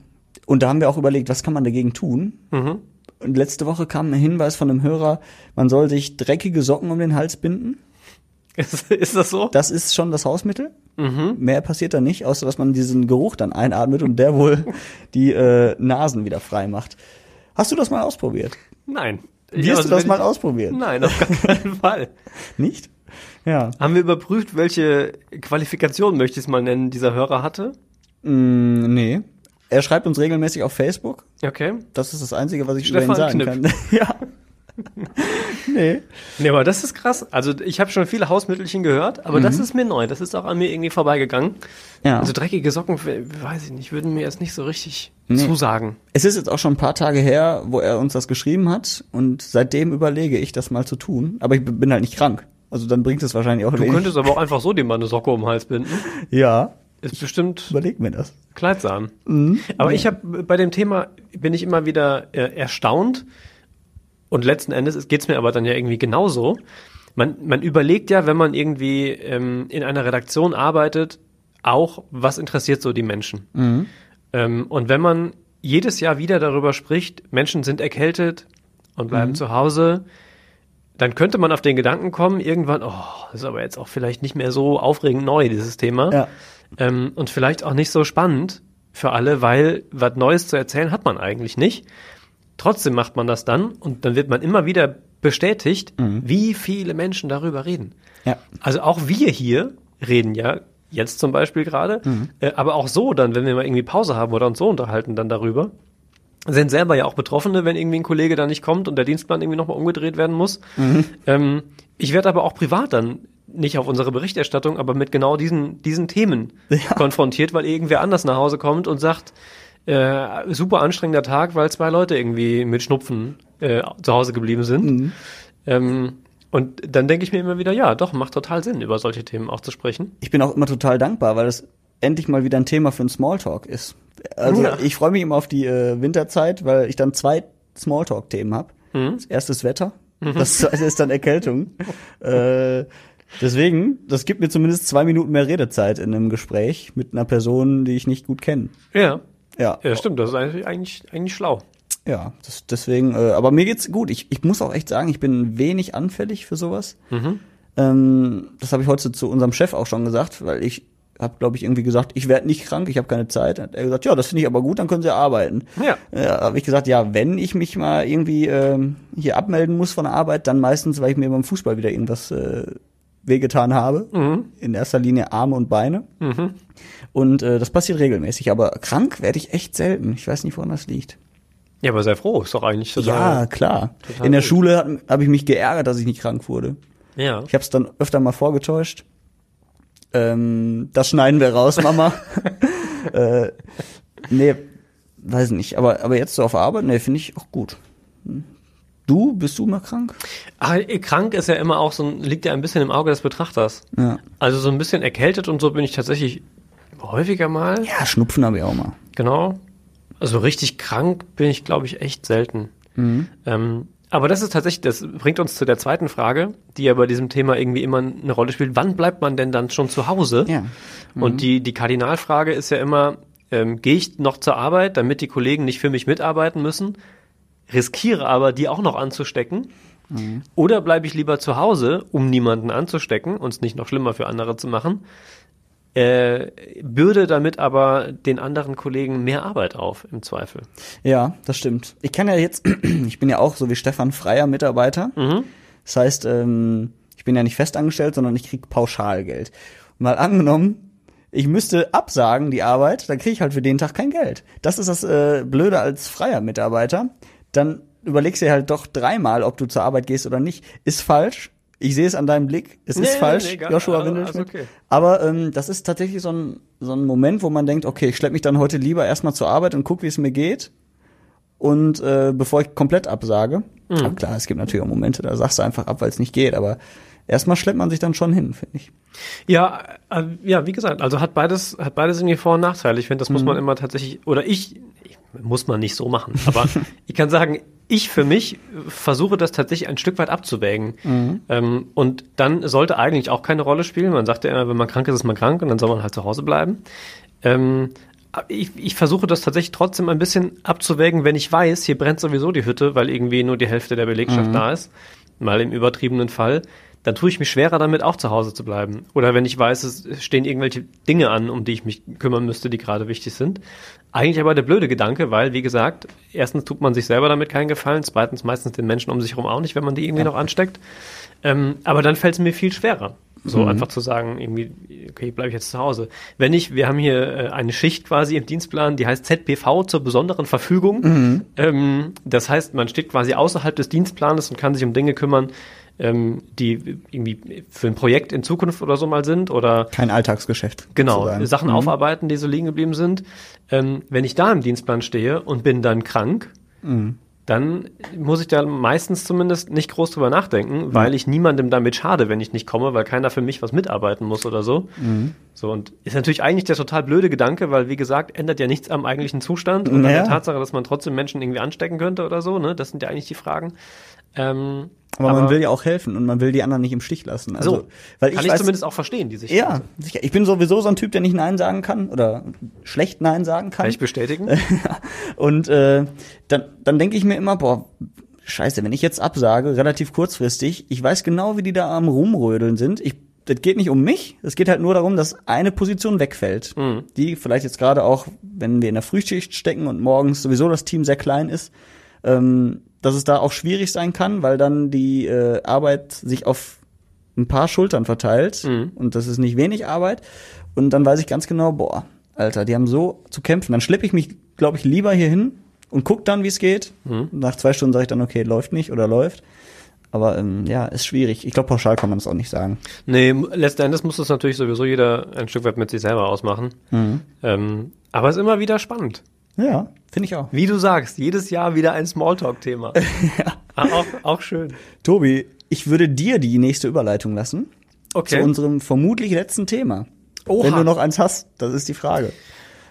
und da haben wir auch überlegt, was kann man dagegen tun? Mhm. Und letzte Woche kam ein Hinweis von einem Hörer, man soll sich dreckige Socken um den Hals binden. Ist, ist das so? Das ist schon das Hausmittel. Mhm. Mehr passiert da nicht, außer dass man diesen Geruch dann einatmet und der wohl die äh, Nasen wieder frei macht. Hast du das mal ausprobiert? Nein. Wirst Ja, du das mal ausprobieren? Nein, auf gar keinen Fall. Nicht? Ja. Haben wir überprüft, welche Qualifikation, möchte ich es mal nennen, dieser Hörer hatte? Mm, nee. Er schreibt uns regelmäßig auf Facebook. Okay. Das ist das Einzige, was ich Stefan über ihn sagen kann. ja. nee. Nee, aber das ist krass. Also ich habe schon viele Hausmittelchen gehört, aber das ist mir neu. Das ist auch an mir irgendwie vorbeigegangen. Ja. Also dreckige Socken, weiß ich nicht, würden mir jetzt nicht so richtig Nee. zusagen. Es ist jetzt auch schon ein paar Tage her, wo er uns das geschrieben hat und seitdem überlege ich, das mal zu tun. Aber ich bin halt nicht krank. Also dann bringt es wahrscheinlich auch Du wenig. könntest aber auch einfach so dir mal eine Socke um den Hals binden. Ja, Ist bestimmt überleg mir das. kleidsam. Mhm. Aber ich habe bei dem Thema bin ich immer wieder äh, erstaunt und letzten Endes geht es mir aber dann ja irgendwie genauso. Man, man überlegt ja, wenn man irgendwie ähm, in einer Redaktion arbeitet, auch, was interessiert so die Menschen. Mhm. Ähm, und wenn man jedes Jahr wieder darüber spricht, Menschen sind erkältet und bleiben Mhm. zu Hause, dann könnte man auf den Gedanken kommen, irgendwann, oh, das ist aber jetzt auch vielleicht nicht mehr so aufregend neu, dieses Thema. Ja. Ähm, und vielleicht auch nicht so spannend für alle, weil was Neues zu erzählen hat man eigentlich nicht. Trotzdem macht man das dann und dann wird man immer wieder bestätigt, wie viele Menschen darüber reden. Ja. Also auch wir hier reden ja jetzt zum Beispiel gerade, äh, aber auch so dann, wenn wir mal irgendwie Pause haben oder uns so unterhalten, dann darüber. Sind selber ja auch Betroffene, wenn irgendwie ein Kollege da nicht kommt und der Dienstplan irgendwie nochmal umgedreht werden muss. Ähm, ich werde aber auch privat dann nicht auf unsere Berichterstattung, aber mit genau diesen, diesen Themen konfrontiert, weil irgendwer anders nach Hause kommt und sagt, äh, super anstrengender Tag, weil zwei Leute irgendwie mit Schnupfen äh, zu Hause geblieben sind. Ähm, und dann denke ich mir immer wieder, ja, doch, macht total Sinn, über solche Themen auch zu sprechen. Ich bin auch immer total dankbar, weil das endlich mal wieder ein Thema für einen Smalltalk ist. Also Ja. ich freue mich immer auf die äh, Winterzeit, weil ich dann zwei Smalltalk-Themen habe. Das erste ist Wetter, das zweite ist dann Erkältung. äh, deswegen, das gibt mir zumindest zwei Minuten mehr Redezeit in einem Gespräch mit einer Person, die ich nicht gut kenne. Ja. Ja, Ja, stimmt, das ist eigentlich, eigentlich, schlau. ja, das, deswegen, äh, aber mir geht's gut. Ich, ich muss auch echt sagen, ich bin wenig anfällig für sowas. Ähm, das habe ich heute zu unserem Chef auch schon gesagt, weil ich habe, glaube ich, irgendwie gesagt, ich werde nicht krank, ich habe keine Zeit. Hat er gesagt, ja, das finde ich aber gut, dann können Sie arbeiten. Ja. Ja, habe ich gesagt, ja, wenn ich mich mal irgendwie ähm, hier abmelden muss von der Arbeit, dann meistens, weil ich mir beim Fußball wieder irgendwas äh, wehgetan habe. Mhm. In erster Linie Arme und Beine. Und äh, das passiert regelmäßig. Aber krank werde ich echt selten. Ich weiß nicht, woran das liegt. Ja, aber sei froh, ist doch eigentlich total. ja, klar. total In der gut. Schule habe ich mich geärgert, dass ich nicht krank wurde. Ja. Ich habe es dann öfter mal vorgetäuscht. Ähm, das schneiden wir raus, Mama. äh, nee, weiß nicht. Aber, aber jetzt so auf Arbeit, nee, finde ich auch gut. Du, bist du mal krank? Ah, krank ist ja immer auch so ein, liegt ja ein bisschen im Auge des Betrachters. Ja. Also so ein bisschen erkältet und so bin ich tatsächlich häufiger mal. Ja, Schnupfen habe ich auch mal. Genau. Also richtig krank bin ich, glaube ich, echt selten. Mhm. Ähm, aber das ist tatsächlich, das bringt uns zu der zweiten Frage, die ja bei diesem Thema irgendwie immer eine Rolle spielt. Wann bleibt man denn dann schon zu Hause? Ja. Und die, die Kardinalfrage ist ja immer, ähm, gehe ich noch zur Arbeit, damit die Kollegen nicht für mich mitarbeiten müssen, riskiere aber, die auch noch anzustecken? Oder bleibe ich lieber zu Hause, um niemanden anzustecken und es nicht noch schlimmer für andere zu machen? Äh, bürde damit aber den anderen Kollegen mehr Arbeit auf, im Zweifel. Ja, das stimmt. Ich kann ja jetzt, ich bin ja auch so wie Stefan freier Mitarbeiter. Das heißt, ähm, ich bin ja nicht festangestellt, sondern ich krieg Pauschalgeld. Mal angenommen, ich müsste absagen die Arbeit, dann kriege ich halt für den Tag kein Geld. Das ist das äh, Blöde als freier Mitarbeiter. Dann überlegst du dir halt doch dreimal, ob du zur Arbeit gehst oder nicht. Ist falsch. Ich sehe es an deinem Blick. Es Nee, ist nee, falsch, nee, gar- Joshua also- Windelschmidt. also okay. Aber ähm, das ist tatsächlich so ein, so ein Moment, wo man denkt, okay, ich schleppe mich dann heute lieber erstmal zur Arbeit und guck, wie es mir geht. Und äh, bevor ich komplett absage. Mhm. Aber klar, es gibt natürlich auch Momente, da sagst du einfach ab, weil es nicht geht. Aber erstmal schleppt man sich dann schon hin, finde ich. Ja, äh, ja, wie gesagt, also hat beides, hat beides irgendwie Vor- und Nachteile. Ich finde, das muss Mhm. man immer tatsächlich, oder ich, muss man nicht so machen, aber ich kann sagen, ich für mich versuche das tatsächlich ein Stück weit abzuwägen. Mhm. Ähm, und dann sollte eigentlich auch keine Rolle spielen. Man sagt ja immer, wenn man krank ist, ist man krank und dann soll man halt zu Hause bleiben. Ähm, ich, ich versuche das tatsächlich trotzdem ein bisschen abzuwägen, wenn ich weiß, hier brennt sowieso die Hütte, weil irgendwie nur die Hälfte der Belegschaft da ist, mal im übertriebenen Fall, dann tue ich mich schwerer damit, auch zu Hause zu bleiben. Oder wenn ich weiß, es stehen irgendwelche Dinge an, um die ich mich kümmern müsste, die gerade wichtig sind. Eigentlich aber der blöde Gedanke, weil, wie gesagt, erstens tut man sich selber damit keinen Gefallen, zweitens meistens den Menschen um sich herum auch nicht, wenn man die irgendwie noch ansteckt. Ähm, aber dann fällt es mir viel schwerer. So einfach zu sagen, irgendwie, okay, bleibe ich jetzt zu Hause. Wenn ich, wir haben hier äh, eine Schicht quasi im Dienstplan, die heißt ZPV zur besonderen Verfügung. Ähm, das heißt, man steht quasi außerhalb des Dienstplanes und kann sich um Dinge kümmern, ähm, die irgendwie für ein Projekt in Zukunft oder so mal sind oder Kein Alltagsgeschäft. Genau. Sachen aufarbeiten, die so liegen geblieben sind. Ähm, wenn ich da im Dienstplan stehe und bin dann krank, dann muss ich da meistens zumindest nicht groß drüber nachdenken, weil ich niemandem damit schade, wenn ich nicht komme, weil keiner für mich was mitarbeiten muss oder so. So, und ist natürlich eigentlich der total blöde Gedanke, weil, wie gesagt, ändert ja nichts am eigentlichen Zustand und an Naja. der Tatsache, dass man trotzdem Menschen irgendwie anstecken könnte oder so, ne? Das sind ja eigentlich die Fragen. Ähm, Aber, man will ja auch helfen und man will die anderen nicht im Stich lassen. Also, so, weil kann ich ich, weiß, zumindest auch verstehen, die sich Ja, sicher. Ich bin sowieso so ein Typ, der nicht Nein sagen kann oder schlecht Nein sagen kann. Kann ich bestätigen? Und äh, dann, dann denke ich mir immer, boah, scheiße, wenn ich jetzt absage, relativ kurzfristig, ich weiß genau, wie die da am Rumrödeln sind. Ich, das geht nicht um mich, es geht halt nur darum, dass eine Position wegfällt. Die vielleicht jetzt gerade auch, wenn wir in der Frühschicht stecken und morgens sowieso das Team sehr klein ist, ähm, dass es da auch schwierig sein kann, weil dann die äh, Arbeit sich auf ein paar Schultern verteilt und das ist nicht wenig Arbeit. Und dann weiß ich ganz genau, boah, Alter, die haben so zu kämpfen. Dann schleppe ich mich, glaube ich, lieber hier hin und guck dann, wie es geht. Nach zwei Stunden sage ich dann, okay, läuft nicht oder läuft. Aber ähm, ja, ist schwierig. Ich glaube, pauschal kann man das auch nicht sagen. Nee, letzten Endes muss das natürlich sowieso jeder ein Stück weit mit sich selber ausmachen. Ähm, aber es ist immer wieder spannend. Ja, finde ich auch. Wie du sagst, jedes Jahr wieder ein Smalltalk-Thema. Ah, auch, auch schön. Tobi, ich würde dir die nächste Überleitung lassen Okay. zu unserem vermutlich letzten Thema. Oha. Wenn du noch eins hast, das ist die Frage.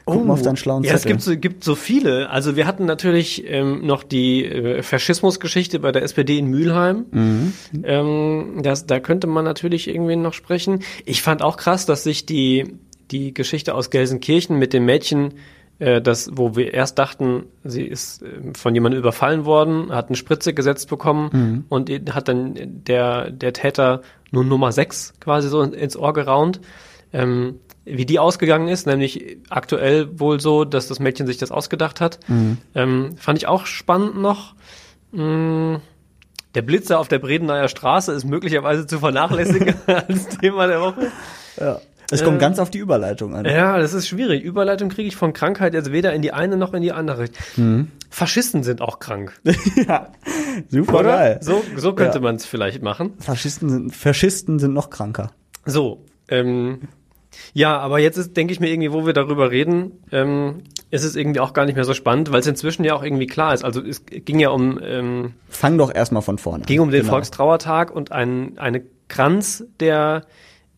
Guck mal auf deinen schlauen Oh. Ja, es Zettel. gibt so, gibt so viele. Also wir hatten natürlich ähm, noch die äh, Faschismusgeschichte bei der SPD in Mülheim. Mhm. Ähm, das, da könnte man natürlich irgendwie noch sprechen. Ich fand auch krass, dass sich die, die Geschichte aus Gelsenkirchen mit dem Mädchen, äh, das, wo wir erst dachten, sie ist äh, von jemandem überfallen worden, hat eine Spritze gesetzt bekommen Mhm. und hat dann der, der Täter nur Nummer 6 quasi so ins Ohr geraunt. Ähm, wie die ausgegangen ist, nämlich aktuell wohl so, dass das Mädchen sich das ausgedacht hat. Ähm, fand ich auch spannend noch. Mm, der Blitzer auf der Bredeneier Straße ist möglicherweise zu vernachlässigen als Thema der Woche. Ja. Es kommt ganz auf die Überleitung an. Ja, das ist schwierig. Überleitung kriege ich von Krankheit jetzt weder in die eine noch in die andere. Faschisten sind auch krank. ja. Super Oder? geil. So, so könnte Ja. man es vielleicht machen. Faschisten sind, Faschisten sind noch kranker. So, ähm, ja, aber jetzt ist, denke ich mir irgendwie, wo wir darüber reden, ähm, ist es irgendwie auch gar nicht mehr so spannend, weil es inzwischen ja auch irgendwie klar ist. Also es ging ja um, ähm, Fang doch erstmal von vorne ging um den Genau. Volkstrauertag und ein, eine Kranz, der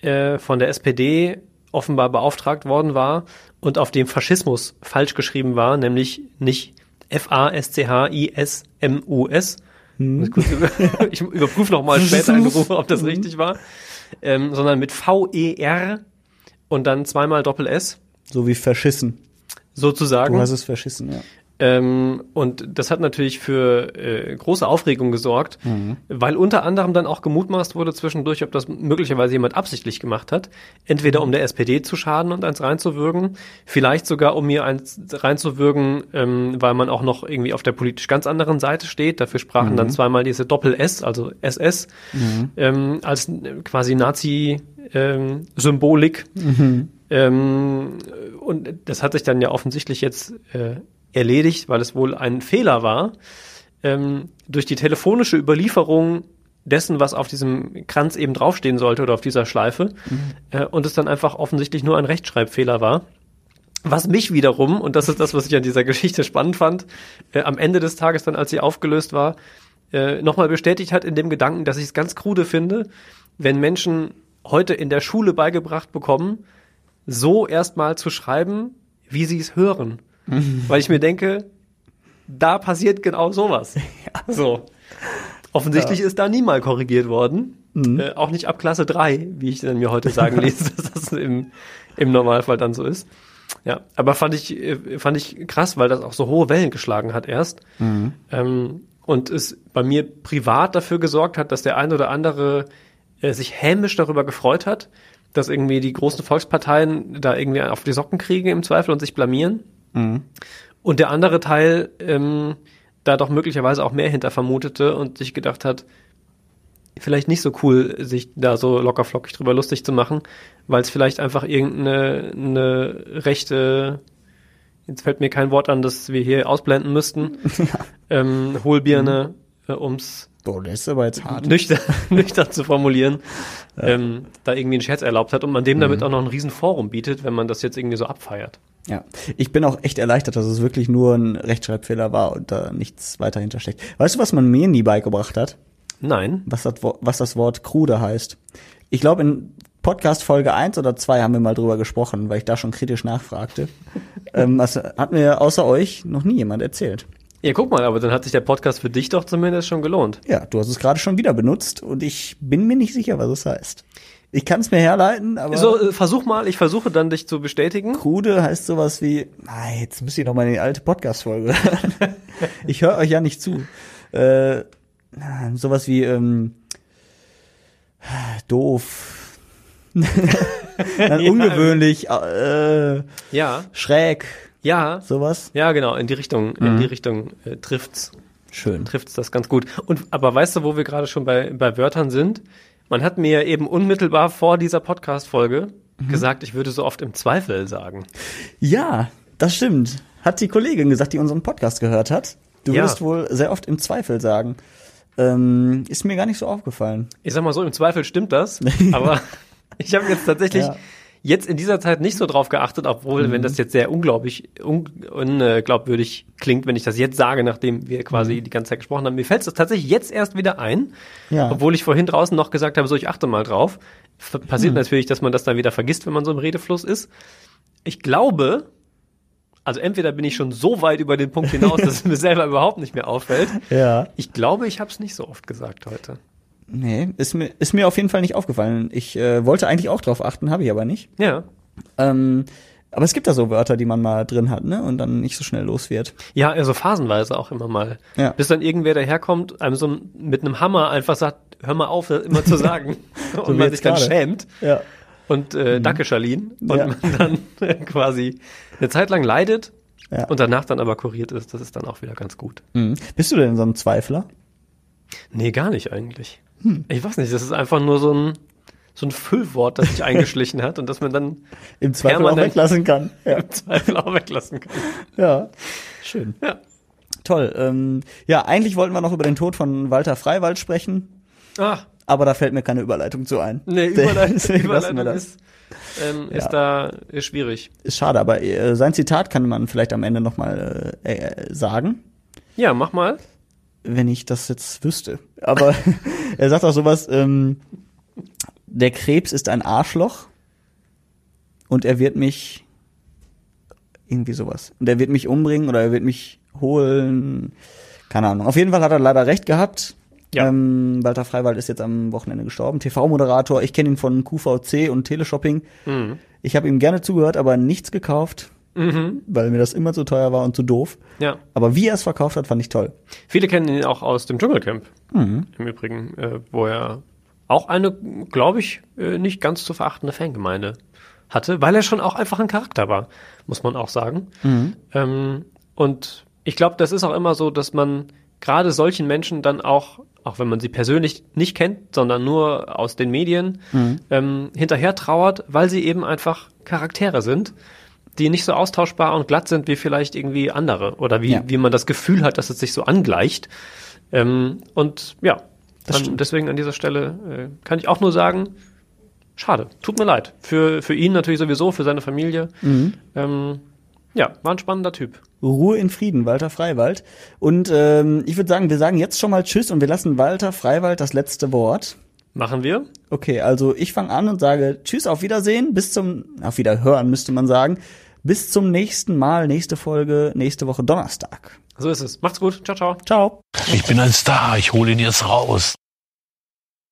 äh, von der SPD offenbar beauftragt worden war und auf dem Faschismus falsch geschrieben war, nämlich nicht F-A-S-C-H-I-S-M-U-S. Muss Ich, überprüfe noch mal später in Ruhe, ob das richtig war, ähm, sondern mit V-E-R und dann zweimal Doppel-S So wie verschissen. sozusagen. Du hast es verschissen, ja. Ähm, und das hat natürlich für äh, große Aufregung gesorgt, weil unter anderem dann auch gemutmaßt wurde zwischendurch, ob das möglicherweise jemand absichtlich gemacht hat. Entweder um der SPD zu schaden und eins reinzuwürgen, vielleicht sogar um mir eins reinzuwürgen, ähm, weil man auch noch irgendwie auf der politisch ganz anderen Seite steht. Dafür sprachen dann zweimal diese Doppel-S, also SS, ähm, als äh, quasi Nazi-Symbolik. Ähm, und das hat sich dann ja offensichtlich jetzt äh, erledigt, weil es wohl ein Fehler war, ähm, durch die telefonische Überlieferung dessen, was auf diesem Kranz eben draufstehen sollte oder auf dieser Schleife, äh, und es dann einfach offensichtlich nur ein Rechtschreibfehler war. Was mich wiederum, und das ist das, was ich an dieser Geschichte spannend fand, äh, am Ende des Tages dann, als sie aufgelöst war, äh, nochmal bestätigt hat in dem Gedanken, dass ich es ganz krude finde, wenn Menschen heute in der Schule beigebracht bekommen, so erstmal zu schreiben, wie sie es hören. Weil ich mir denke, da passiert genau sowas. So. Offensichtlich ist da nie mal korrigiert worden. Äh, auch nicht ab Klasse 3, wie ich dann mir heute sagen ließ, dass das im, im Normalfall dann so ist. Ja, aber fand ich, äh, fand ich krass, weil das auch so hohe Wellen geschlagen hat erst. Ähm, und es bei mir privat dafür gesorgt hat, dass der ein oder andere äh, sich hämisch darüber gefreut hat, dass irgendwie die großen Volksparteien da irgendwie auf die Socken kriegen im Zweifel und sich blamieren. Und der andere Teil ähm, da doch möglicherweise auch mehr hinter vermutete und sich gedacht hat, vielleicht nicht so cool, sich da so lockerflockig drüber lustig zu machen, weil es vielleicht einfach irgendeine eine rechte, jetzt fällt mir kein Wort an, das wir hier ausblenden müssten, ähm, Hohlbirne, äh, ums Boah, der ist aber jetzt hart. nüchtern, nüchtern zu formulieren, ähm, da irgendwie einen Scherz erlaubt hat und man dem damit auch noch ein Riesenforum bietet, wenn man das jetzt irgendwie so abfeiert. Ja, ich bin auch echt erleichtert, dass es wirklich nur ein Rechtschreibfehler war und da nichts weiter hintersteckt. Weißt du, was man mir nie beigebracht hat? Nein. Was das, was das Wort krude heißt? Ich glaube, in Podcast Folge 1 oder 2 haben wir mal drüber gesprochen, weil ich da schon kritisch nachfragte. ähm, das hat mir außer euch noch nie jemand erzählt. Ja, guck mal, aber dann hat sich der Podcast für dich doch zumindest schon gelohnt. Ja, du hast es gerade schon wieder benutzt und ich bin mir nicht sicher, was es heißt. Ich kann es mir herleiten, aber So, äh, versuch mal, ich versuche dann dich zu bestätigen. krude heißt sowas wie, ah, jetzt müsst ihr noch mal in die alte Podcast-Folge ich höre euch ja nicht zu. Äh, sowas wie ähm, doof. Dann Ja. ungewöhnlich, äh, Ja, schräg, ja, sowas. ja, genau, in die Richtung, Mhm. in die Richtung äh, trifft's, Schön. trifft's das ganz gut. Und aber weißt du, wo wir gerade schon bei bei Wörtern sind? Man hat mir eben unmittelbar vor dieser Podcast-Folge Mhm. gesagt, ich würde so oft im Zweifel sagen. Ja, das stimmt. Hat die Kollegin gesagt, die unseren Podcast gehört hat. Du Ja. würdest wohl sehr oft im Zweifel sagen. Ähm, ist mir gar nicht so aufgefallen. Ich sag mal so, im Zweifel stimmt das, aber ich habe jetzt tatsächlich Ja. Mhm. jetzt in dieser Zeit nicht so drauf geachtet, obwohl, wenn das jetzt sehr unglaublich, un, unglaubwürdig klingt, wenn ich das jetzt sage, nachdem wir quasi die ganze Zeit gesprochen haben. Mir fällt es tatsächlich jetzt erst wieder ein, Mhm. Ja. obwohl ich vorhin draußen noch gesagt habe, so ich achte mal drauf. Passiert Mhm. natürlich, dass man das dann wieder vergisst, wenn man so im Redefluss ist. Ich glaube, also entweder bin ich schon so weit über den Punkt hinaus, dass es mir selber überhaupt nicht mehr auffällt. Ja. Ich glaube, ich habe es nicht so oft gesagt heute. Nee, ist mir, ist mir auf jeden Fall nicht aufgefallen. Ich äh, wollte eigentlich auch drauf achten, habe ich aber nicht. Ja. Ähm, aber es gibt da so Wörter, die man mal drin hat, ne? Und dann nicht so schnell los wird. Ja, also phasenweise auch immer mal. Ja. Bis dann irgendwer daherkommt, einem so mit einem Hammer einfach sagt, hör mal auf, das immer zu sagen. und wie man sich dann schämt. Ja. und äh, danke Charlene und Ja. man dann äh, quasi eine Zeit lang leidet Ja. und danach dann aber kuriert ist, das ist dann auch wieder ganz gut. Mhm. Bist du denn so ein Zweifler? Nee, gar nicht eigentlich. Hm. Ich weiß nicht, das ist einfach nur so ein so ein Füllwort, das sich eingeschlichen hat und das man dann Im Zweifel auch weglassen kann. Ja. im Zweifel auch weglassen kann. ja. Schön. Ja. Toll. Ähm, ja, eigentlich wollten wir noch über den Tod von Walter Freiwald sprechen, Ah, aber da fällt mir keine Überleitung zu ein. nee, Überleitung, Überleitung das. ist, ähm, ist da ist schwierig. Ist schade, aber äh, sein Zitat kann man vielleicht am Ende nochmal äh, äh, sagen, Ja, mach mal. Wenn ich das jetzt wüsste. Aber er sagt auch sowas, ähm, der Krebs ist ein Arschloch und er wird mich irgendwie sowas. Und er wird mich umbringen oder er wird mich holen. Keine Ahnung. Auf jeden Fall hat er leider recht gehabt. Ja. Ähm, Walter Freiwald ist jetzt am Wochenende gestorben. TV-Moderator. Ich kenne ihn von QVC und Teleshopping. Mhm. Ich habe ihm gerne zugehört, aber nichts gekauft, Mhm. weil mir das immer zu teuer war und zu doof. Ja. Aber wie er es verkauft hat, fand ich toll. Viele kennen ihn auch aus dem Dschungelcamp. Mhm. Im Übrigen, äh, wo er auch eine, glaube ich, äh, nicht ganz zu verachtende Fangemeinde hatte, weil er schon auch einfach ein Charakter war, muss man auch sagen. Ähm, und ich glaube, das ist auch immer so, dass man gerade solchen Menschen dann auch, auch wenn man sie persönlich nicht kennt, sondern nur aus den Medien, ähm, hinterher trauert, weil sie eben einfach Charaktere sind, die nicht so austauschbar und glatt sind wie vielleicht irgendwie andere oder wie, Ja. wie man das Gefühl hat, dass es sich so angleicht. Ähm, und ja, an, deswegen an dieser Stelle äh, kann ich auch nur sagen, schade, tut mir leid. Für, für ihn natürlich sowieso, für seine Familie. Mhm. Ähm, ja, war ein spannender Typ. Ruhe in Frieden, Walter Freiwald. Und ähm, ich würde sagen, wir sagen jetzt schon mal Tschüss und wir lassen Walter Freiwald das letzte Wort. Machen wir. Okay, also ich fange an und sage Tschüss, auf Wiedersehen, bis zum, auf Wiederhören müsste man sagen. Bis zum nächsten Mal, nächste Folge, nächste Woche Donnerstag. So ist es. Macht's gut. Ciao, ciao. Ciao. Ich bin ein Star, ich hole ihn jetzt raus.